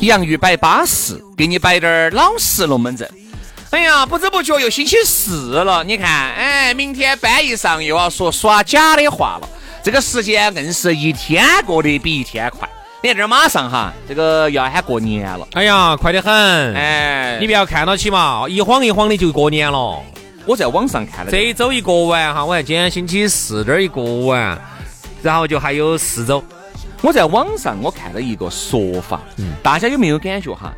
洋芋摆巴适，给你摆点儿老实龙门阵。哎呀，不知不觉又星期四了，你看，哎，明天班一上又要说耍假的话了。这个时间硬是一天过得比一天快。你看这儿马上哈，这个要喊过年了。哎呀，快得很！哎，你不要看到起嘛，一晃一晃的就过年了。我在网上看了，这一周一过完哈，我看今天星期四这儿一过完，然后就还有四周。我在网上我看了一个说法，嗯大家有没有感觉哈？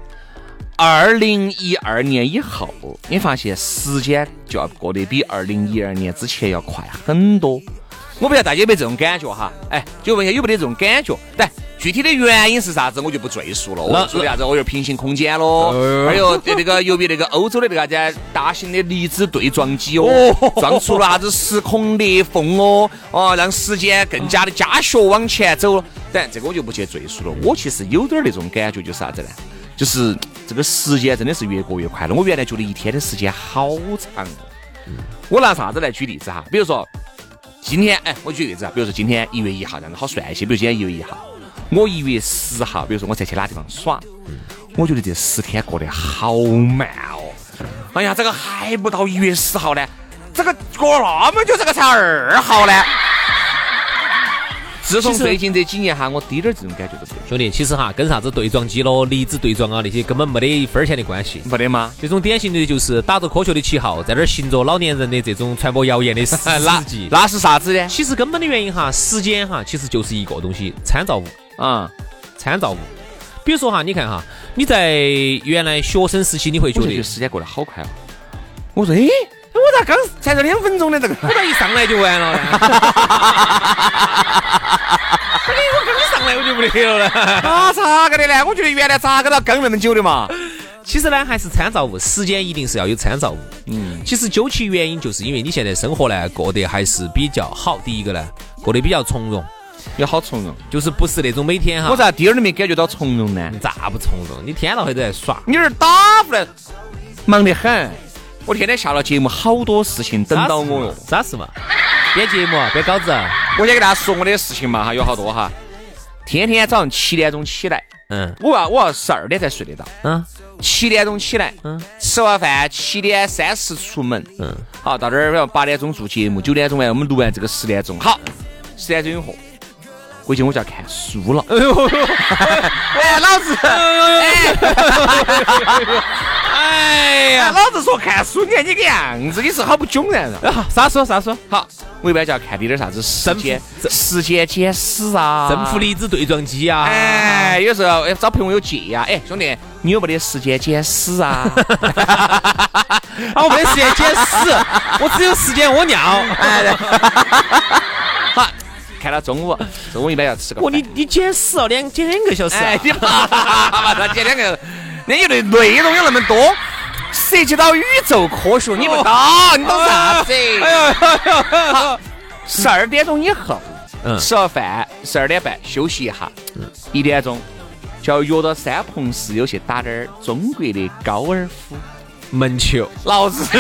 二零一二年以后，你发现时间就要过得比二零一二年之前要快很多。我不晓得大家有没有这种感觉哈？哎，就问一下有没得这种感觉？来具体的原因是啥子，我就不赘述了。我说的啥子？我有平行空间喽，还有那个由于那个欧洲的那个啥子大型的离子对撞机哦，撞出了啥子时空裂缝哦，哦，让时间更加的加速往前走。但这个我就不去赘述了。我其实有点那种感觉，就是啥子呢？就是这个时间真的是越过越快了。我原来觉得一天的时间好长哦。我拿啥子来举例子哈？比如说今天，哎，我举例子啊，比如说今天一月一号，这样子好算一些。比如今天一月一号，我一月十号，比如说我才去哪地方耍，我觉得这十天过得好慢哦。哎呀，这个还不到一月十号呢，这个过那么久，这个才二号呢。自从最近这几年哈，我滴点儿这种感觉都没有。兄弟，其实哈，跟啥子对撞机咯、离子对撞啊那些根本没得一分钱的关系。没得吗？这种典型的就是打着科学的旗号，在那儿行着老年人的这种传播谣言的 事迹。那是啥子呢？其实根本的原因哈，时间哈，其实就是一个东西，参照物啊，参照物。比如说哈，你看哈，你在原来学生时期，你会觉得时间过得好快哦。我说，哎，我咋刚才这两分钟的这个，我咋一上来就完了呢？哎，我刚上来我就不得了呢。啊，咋个的呢？我觉得原来咋个都刚那么久的嘛。其实呢，还是参照物，时间一定是要有参照物。嗯，其实究其原因，就是因为你现在生活呢过得还是比较好。第一个呢，过得比较从容，有好从容，就是不是那种每天哈。我咋第二都没感觉到从容呢？咋不从容？你天到黑都在耍，你这打不来，忙得很。我天天下了节目，好多事情等到我哟。啥事嘛？编节目，编稿子。我先给大家说我的事情嘛哈，有好多哈。天天早上七点钟起来，嗯，我要我要十二点才睡得到，嗯，七点钟起来，嗯，吃完饭七点三十出门，嗯，好到这儿，要八点钟做节目，九点钟完我们录完这个十点钟，好，十点钟以后回去我就要看书了。哎，老子，哎。哎呀，老子说看书，你看你个样子，你是好不囧然啊？啥书？啥书？好，我一般就要看点点啥子时间、时间简史啊，正负离子对撞机啊。哎，有时候找朋友借呀。哎，兄弟，你有没得时间简史啊？我没得时间简史，我只有时间屙尿。哎，好，看到中午，中午一般要吃个。哦，你你简史哦，两简两个小时。哎，你妈，他简两个。那有的内容有那么多，涉及到宇宙科学，你不懂，你懂啥子？哎呀，十二点钟以后，嗯吃了饭，十二点半休息一下，一点钟就要约到三朋四友去打点儿中国的高尔夫门球。老子，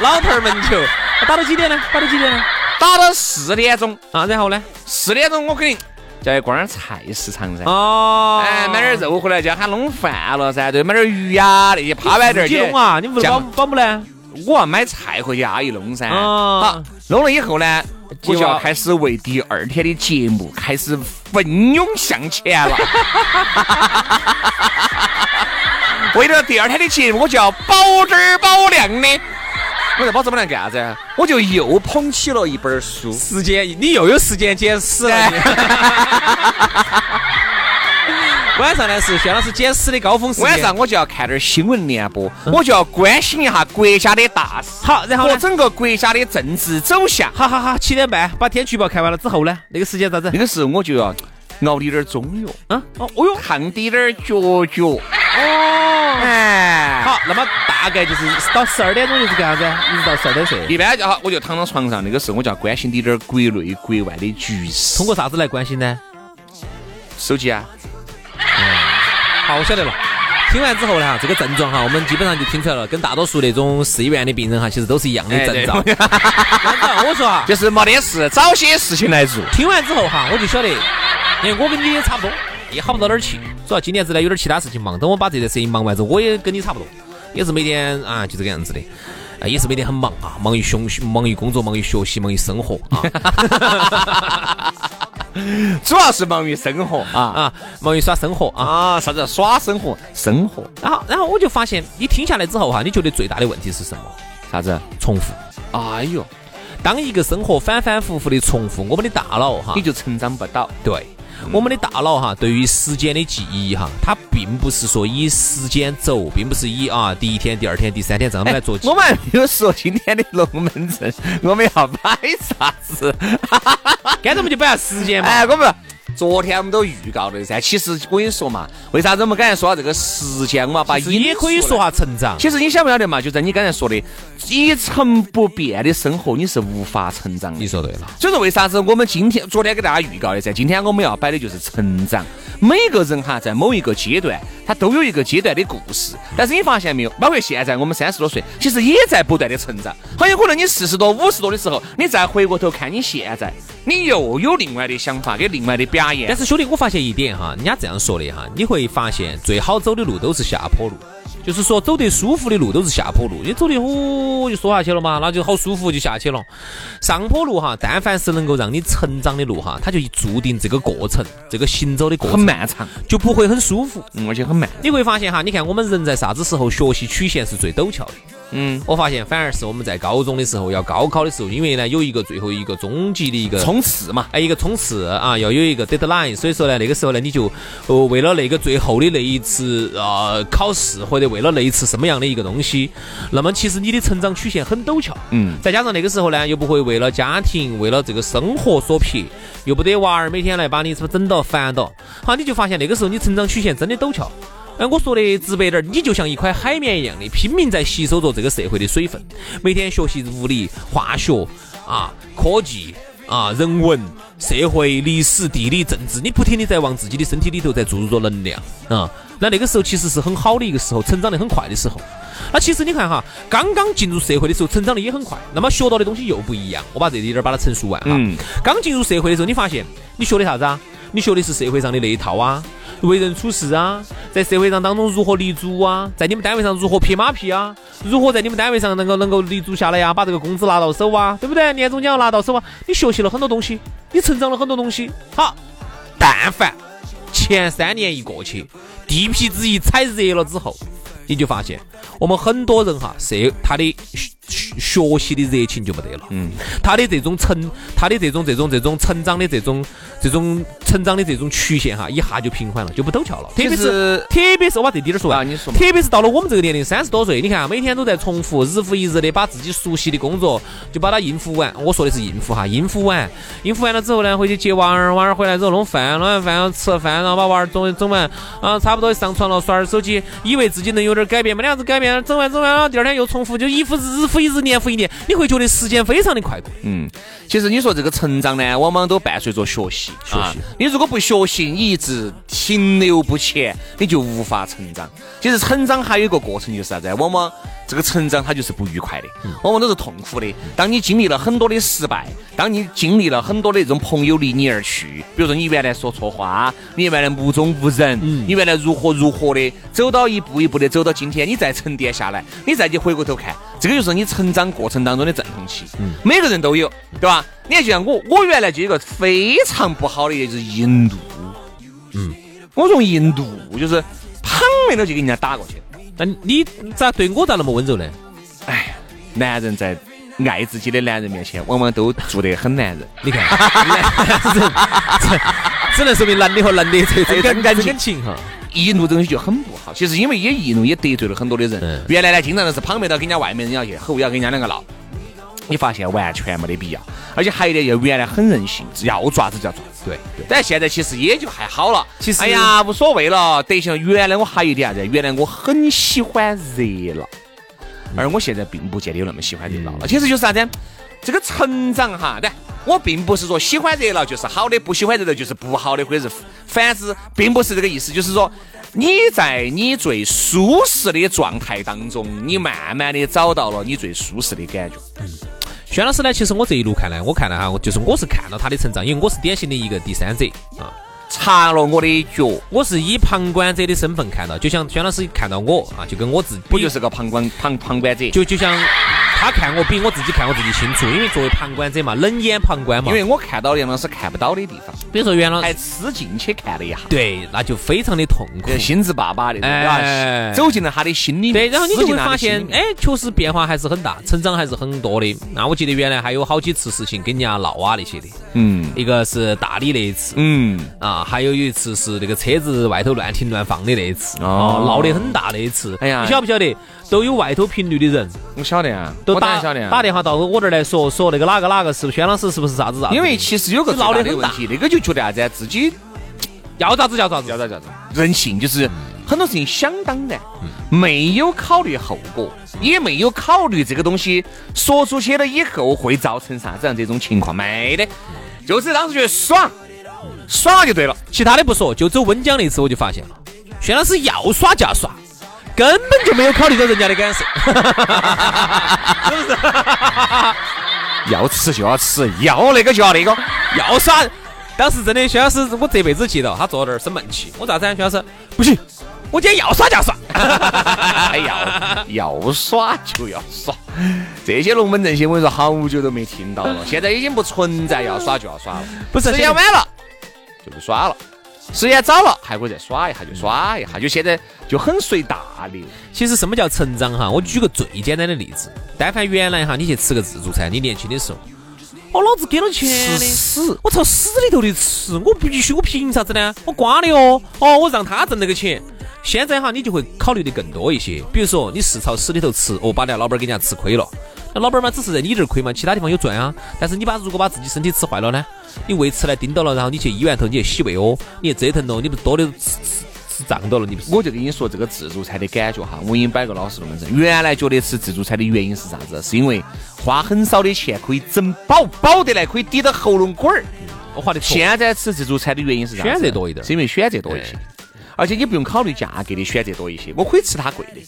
老头儿门球，打到几点呢？打到几点呢？打到四点钟啊，然后呢？四点钟我肯定。叫去逛点菜市场噻，哦，哎，买点肉回来就要喊弄饭了噻，对，买点鱼呀那些趴摆点儿。你弄啊？你不保保姆呢？我要买菜回去阿姨弄噻。好，弄了以后呢，我就要开始为第二天的节目开始奋勇向前了。为了第二天的节目，我就要保质保量的。我在保质保量干啥子？我就又捧起了一本书。时间，你又有时间捡屎了。晚上呢是薛老师捡屎的高峰时间。晚上我就要看点新闻联播，我就要关心一下国家的大事。好，然后和整个国家的政治走向。好好好，七点半把天气预报看完了之后呢，那个时间咋子？那个时候我就要熬滴点儿中药。嗯，哦，哦哟，烫滴点儿脚脚。哦，哎，好，那么大概就是到十二点钟就是干啥子？一直到十二点睡。一般就好，我就躺到床上，那个时候我就要关心你点儿国内国外的局势。通过啥子来关心呢？手机啊。嗯好，我晓得了。听完之后呢，哈，这个症状哈，我们基本上就听出来了，跟大多数那种市医院的病人哈，其实都是一样的症状。我说啊，就是没得事，找些事情来做。听完之后哈，我就晓得，因为我跟你也差不多，也好不到哪儿去。主要今年子呢有点其他事情忙，等我把这件事情忙完之后，我也跟你差不多，也是每天啊就这个样子的，啊也是每天很忙啊，忙于学习忙于工作，忙于学习，忙于生活啊。主要是忙于生活啊啊，忙于耍生活啊，啥子耍生活？生活。然后，然后我就发现，你听下来之后哈，你觉得最大的问题是什么？啥子？重复。哎呦，当一个生活反反复复的重复，我们的大脑哈，你就成长不到。对。我们的大脑哈，对于时间的记忆哈，它并不是说以时间轴，并不是以啊第一天、第二天、第三天这样来做记。我们没有说今天的龙门阵，我们要摆啥子？干脆我们就摆下时间嘛。哎，我们。昨天我们都预告了噻，其实我跟你说嘛，为啥子我们刚才说到这个时间，我们要把也可以说下成长。其实你晓不晓得嘛？就在你刚才说的一成不变的生活，你是无法成长的。你说对了。所以说为啥子我们今天昨天给大家预告的噻？今天我们要摆的就是成长。每个人哈，在某一个阶段，他都有一个阶段的故事。但是你发现没有？包括现在我们三十多岁，其实也在不断的成长。很有可能你四十多、五十多的时候，你再回过头看你现在。你又有另外的想法，跟另外的表演。但是兄弟，我发现一点哈，人家这样说的哈，你会发现最好走的路都是下坡路。就是说，走得舒服的路都是下坡路，你走的呼就缩下去了嘛，那就好舒服就下去了。上坡路哈，但凡是能够让你成长的路哈，它就注定这个过程，这个行走的过程很漫长，就不会很舒服，而且很慢。你会发现哈，你看我们人在啥子时候学习曲线是最陡峭的？嗯，我发现反而是我们在高中的时候要高考的时候，因为呢有一个最后一个终极的一个冲刺嘛，哎，一个冲刺啊，要有一个 deadline，所以说呢那个时候呢你就呃为了那个最后的那一次啊考试或者为了那一次什么样的一个东西，那么其实你的成长曲线很陡峭，嗯，再加上那个时候呢又不会为了家庭为了这个生活所迫，又不得娃儿每天来把你是不是整到烦到，好你就发现那个时候你成长曲线真的陡峭。哎，我说的直白点儿，你就像一块海绵一样的，拼命在吸收着这个社会的水分，每天学习物理、化学啊、科技啊、人文、社会、历史、地理、政治，你不停的在往自己的身体里头在注入着能量啊。那那个时候其实是很好的一个时候，成长得很快的时候。那其实你看哈，刚刚进入社会的时候，成长的也很快，那么学到的东西又不一样。我把这一点儿把它陈述完哈。刚进入社会的时候，你发现你学的啥子啊？你学的是社会上的那一套啊。为人处事啊，在社会上当中如何立足啊，在你们单位上如何拍马屁啊，如何在你们单位上能够能够立足下来呀，把这个工资拿到手啊，对不对？年终奖拿到手啊，你学习了很多东西，你成长了很多东西。好，但凡前三年一过去，地皮子一踩热了之后，你就发现我们很多人哈，社他的。学习的热情就没得了，嗯，他的这种成，他的这种这种这种成长的这种这种成长的这种曲线哈，一下就平缓了，就不陡峭了。特别是特别是我把这点儿说完，你说，特别是到了我们这个年龄，三十多岁，你看每天都在重复，日复一日的把自己熟悉的工作就把它应付完。我说的是应付哈，应付完，应付完了之后呢，回去接娃儿，娃儿回来之后弄饭，弄完饭吃饭，然后把娃儿整整完，啊，差不多上床了，耍点手机，以为自己能有点改变，没得样子改变，整完整完了，第二天又重复，就一复日复一日，年复一年。你会觉得时间非常的快过。嗯，其实你说这个成长呢，往往都伴随着学习。学习，你如果不学习，你一直停留不前，你就无法成长。其实成长还有一个过程就是啥子？往往这个成长它就是不愉快的，往往都是痛苦的。当你经历了很多的失败，当你经历了很多的这种朋友离你而去，比如说你原来说错话，你原来目中无人，你原来如何如何的，走到一步一步的走到今天，你再沉淀下来，你再去回过头看。这个就是你成长过程当中的阵痛期，每个人都有，对吧？你看，就像我，我原来就有一个非常不好的，就是硬度。嗯，我从硬度就是旁边都就给人家打过去。那你咋对我咋那么温柔呢？哎，男人在爱自己的男人面前，往往都做得很男人。你看，只能说明男的和男的这这感感情哈。易怒这东西就很不好。其实因为也易怒，也得罪了很多的人。原来呢，经常都是旁边到跟人家外面人要去吼，要跟人家两个闹。你发现完全没得必要。而且还有一点，就原来很任性，要抓子就要抓。对。但现在其实也就还好了。其实哎呀，无所谓了。得行。原来我还有一点啥子？原来我很喜欢热闹，而我现在并不见得有那么喜欢热闹了。其实就是啥子？这个成长哈，对。我并不是说喜欢热闹就是好的，不喜欢热闹就是不好的，或者是反之，并不是这个意思。就是说，你在你最舒适的状态当中，你慢慢的找到了你最舒适的感觉。嗯，轩老师呢，其实我这一路看来，我看了哈，我就是我是看到他的成长，因为我是典型的一个第三者啊。插了我的脚，我是以旁观者的身份看到，就像轩老师看到我啊，就跟我自己，不就是个旁观旁旁观者，就就像。他看我比我自己看我自己清楚，因为作为旁观者嘛，冷眼旁观嘛。因为我看到杨老师看不到的地方，比如说袁老师还吃进去看了一下，对，那就非常的痛苦，心直巴巴的，哎，走进了他的心里。对，然后你就会发现，哎，确实变化还是很大，成长还是很多的。那我记得原来还有好几次事情跟人家闹啊那些的，嗯，一个是大理那一次，嗯，啊，还有有一次是那个车子外头乱停乱放的那一次，哦，闹得很大那一次。哎呀，你晓不晓得？都有外头频率的人，我晓得啊，都打晓得打电话到我这儿来说说那个哪个哪个是不是轩老师是不是啥子啥子？因为其实有个闹的问题，那个就觉得啥子自己要咋子叫咋子。要咋子，人性就是很多事情想当然，没有考虑后果，也没有考虑这个东西说出去了以后会造成啥子样这种情况没得，就是当时觉得爽耍就对了，其他的不说，就走温江那次我就发现了，轩老师要耍就要耍。根本就没有考虑到人家的感受，是不是？要吃就要吃，要那个就要那个，要耍。当时真的，薛老师，我这辈子记得，他坐那儿生闷气。我咋子？薛老师，不行，我今天要耍就要耍。要要耍就要耍，这些龙门阵些，我跟你说，好久都没听到了。现在已经不存在要耍就要耍了，不是时间晚了就不耍了。时间早了，还可以再耍一下就耍一下，就现在就很随大流。其实什么叫成长哈？我举个最简单的例子，但凡原来哈，你去吃个自助餐，你年轻的时候，哦，老子给了钱的，屎，我朝死里头的吃，我必须，我凭啥子呢？我瓜的哦，哦，我让他挣那个钱。现在哈，你就会考虑的更多一些，比如说你是朝死里头吃，哦，把那老板给人家吃亏了。那老板嘛，只是在你这儿亏嘛，其他地方有赚啊。但是你把如果把自己身体吃坏了呢？你胃吃来盯到了，然后你去医院头，你去洗胃哦，你去折腾了，你不多的吃吃吃胀到了，你不是？我就跟你说这个自助餐的感觉哈，我给你摆个老实龙门阵。原来觉得吃自助餐的原因是啥子？是因为花很少的钱可以整饱，饱得来可以抵到喉咙管儿。我花的现在吃自助餐的原因是啥？选择多一点，是因为选择多一些，而且你不用考虑价格的选择多一些，我可以吃它贵的，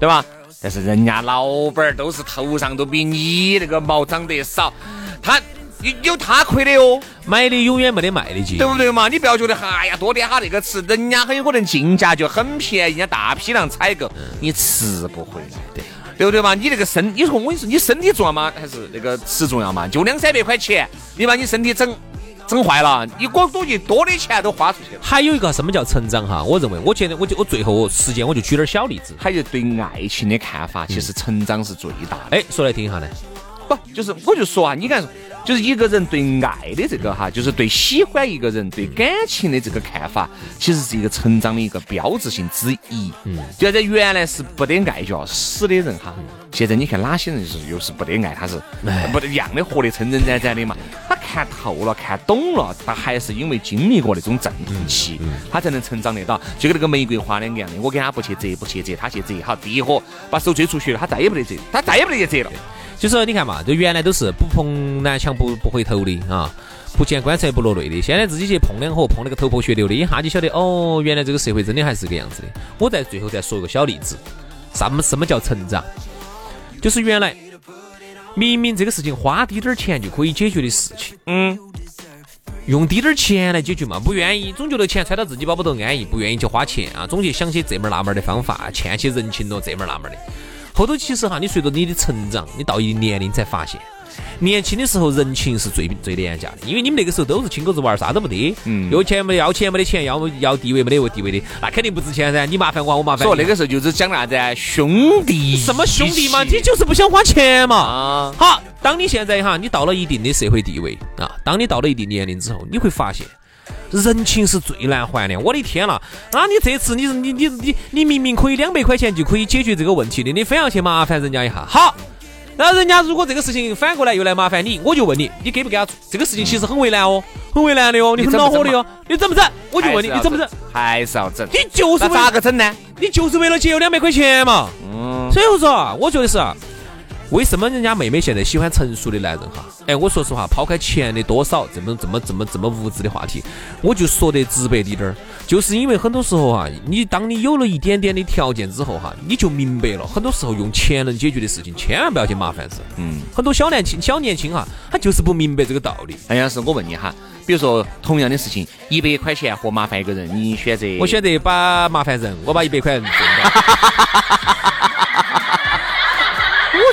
对吧？但是人家老板儿都是头上都比你那个毛长得少，他有有他亏的哟，买的永远没得卖的劲，对不对嘛？你不要觉得哎呀多点哈那个吃，人家很有可能进价就很便宜，人家大批量采购，你吃不回来，的对不对嘛？你那个身，你说我跟你说，你身体重要吗？还是那个吃重要嘛？就两三百块钱，你把你身体整。整坏了，你光多一多的钱都花出去了。还有一个什么叫成长哈？我认为，我觉得，我就我最后时间我就举点小例子。还有对爱情的看法，其实成长是最大的。哎，说来听一下呢？不，就是我就说啊，你看。就是一个人对爱的这个哈，就是对喜欢一个人、对感情的这个看法，其实是一个成长的一个标志性之一。嗯，就在原来是不得爱就要死的人哈，现在你看哪些人是又是不得爱，他是不得一样的活得撑撑展展的嘛？他看透了、看懂了，他还是因为经历过那种阵痛期，他才能成长得到。就跟那个玫瑰花两个样的，我给他不去折，不去折，他去折，好，第一火把手追出去了，他再也不得折，他再也不得去折了。就是你看嘛，就原来都是不碰南墙不不回头的啊，不见棺材不落泪的。现在自己去碰两火，碰那个头破血流的，一下就晓得哦，原来这个社会真的还是这个样子的。我在最后再说一个小例子，什么什么叫成长？就是原来明明这个事情花滴点儿钱就可以解决的事情，嗯，用滴点儿钱来解决嘛，不愿意，总觉得钱揣到自己包包头安逸，不愿意去花钱啊，总去想些这门那门的方法，欠些人情咯，这门那门的。后头其实哈，你随着你的成长，你到一定年龄才发现。年轻的时候人情是最最廉价的，因为你们那个时候都是亲狗子玩儿，啥都没得，嗯，有钱没要钱没得钱，要么要地位没得地位的，那肯定不值钱噻。你麻烦我，我麻烦。所以那个时候就是讲啥子兄弟？什么兄弟嘛？你就是不想花钱嘛？啊。好，当你现在哈，你到了一定的社会地位啊，当你到了一定年龄之后，你会发现人情是最难还的。我的天呐，那你这次你你你你你明明可以两百块钱就可以解决这个问题的，你非要去麻烦人家一下？好。然后人家如果这个事情反过来又来麻烦你，我就问你，你给不给他做？这个事情其实很为难哦，很为难的哦，你很恼火的哦，你整不整？我就问你，你整不整？还是要整？你就是咋个整呢？你就是为了节约两百块钱嘛。嗯。所以我说啊，我觉得是啊。为什么人家妹妹现在喜欢成熟的男人哈？哎，我说实话，抛开钱的多少这么这么这么这么物质的话题，我就说得直白滴点儿，就是因为很多时候哈，你当你有了一点点的条件之后哈，你就明白了，很多时候用钱能解决的事情，千万不要去麻烦事。嗯，很多小年轻小年轻哈，他就是不明白这个道理。哎呀，是我问你哈，比如说同样的事情，一百块钱和麻烦一个人，你选择？我选择把麻烦人，我把一百块钱挣到。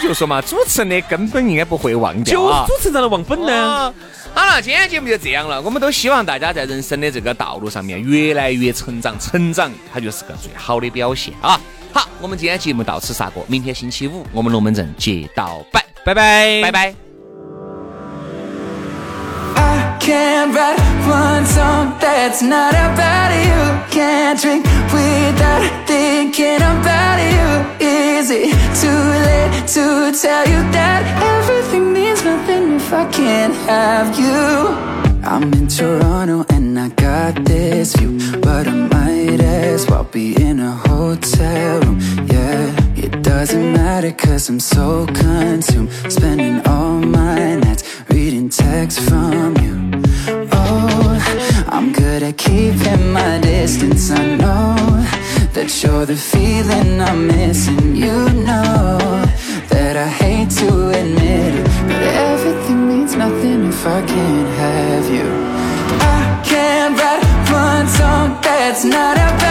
就说嘛，主持人的根本应该不会忘掉啊！就主持人的忘本呢。好了，今天节目就这样了。我们都希望大家在人生的这个道路上面越来越成长，成长它就是个最好的表现啊！好，我们今天节目到此杀过，明天星期五我们龙门阵接到拜，拜拜，拜拜。can't write one song that's not about you. Can't drink without thinking tell you that everything means nothing if I can't have you? I'm in Toronto and I got this view, but I might as well be in a hotel room. Yeah, it doesn't matter cause I'm so consumed, spending all my nights reading texts from you. Oh, I'm good at keeping my distance I know that you're the feeling I'm missing You know that I hate to admit it But everything means nothing if I can't have you. I can't write one song that's not about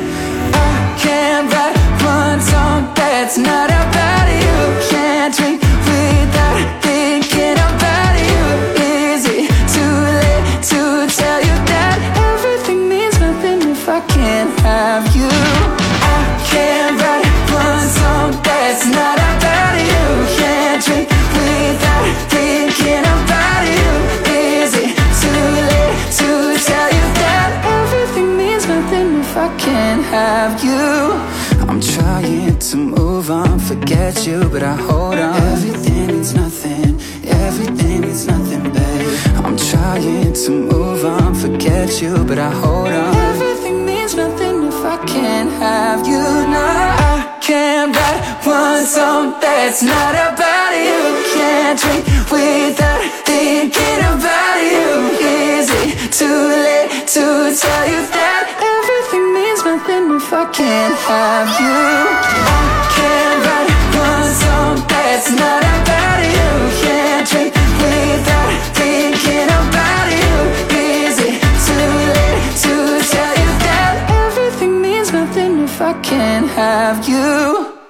hand that runs on, that's not a bad have you. Now I can't write one song that's not about you. Can't drink without thinking about you. Is it too late to tell you that Everything means nothing if I can't have you? I can't write one song that's not about you. Can't drink I can't have you